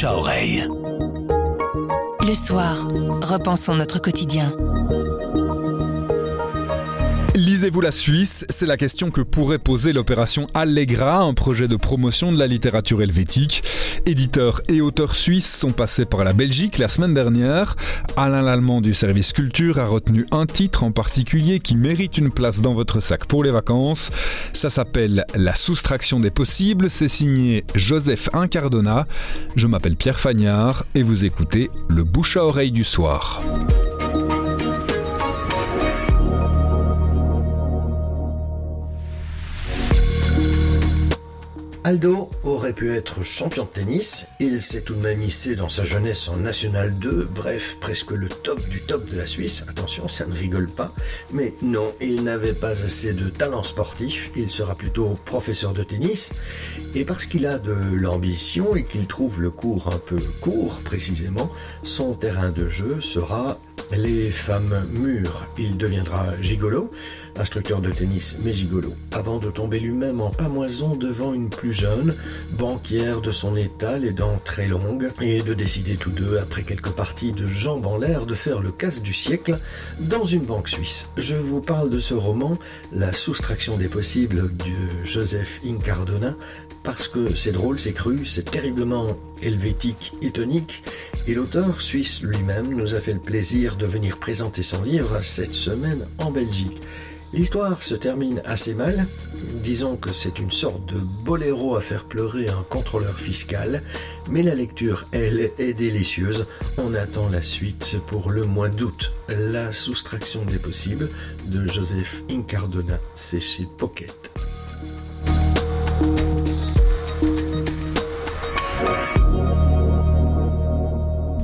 à oreille. Le soir, repensons notre quotidien. Lisez-vous la Suisse? C'est la question que pourrait poser l'opération Allegra, un projet de promotion de la littérature helvétique. Éditeurs et auteurs suisses sont passés par la Belgique la semaine dernière. Alain Lallemand du service culture a retenu un titre en particulier qui mérite une place dans votre sac pour les vacances. Ça s'appelle La soustraction des possibles. C'est signé Joseph Incardona. Je m'appelle Pierre Fagnard et vous écoutez Le bouche à oreille du soir. Aldo aurait pu être champion de tennis, il s'est tout de même hissé dans sa jeunesse en National 2, bref, presque le top du top de la Suisse, attention, ça ne rigole pas, mais non, il n'avait pas assez de talent sportif, il sera plutôt professeur de tennis, et parce qu'il a de l'ambition et qu'il trouve le cours un peu court précisément, son terrain de jeu sera les femmes mûres. Il deviendra gigolo, instructeur de tennis mais gigolo, avant de tomber lui-même en pamoison devant une plus jeune, banquière de son état, les dents très longues, et de décider tous deux, après quelques parties de jambes en l'air, de faire le casse du siècle dans une banque suisse. Je vous parle de ce roman, La soustraction des possibles de Joseph Incardona, parce que c'est drôle, c'est cru, c'est terriblement helvétique et tonique, et l'auteur suisse lui-même nous a fait le plaisir de venir présenter son livre cette semaine en Belgique. L'histoire se termine assez mal. Disons que c'est une sorte de boléro à faire pleurer un contrôleur fiscal, mais la lecture, elle, est délicieuse. On attend la suite pour le mois d'août. La soustraction des possibles de Joseph Incardona, c'est chez Pocket.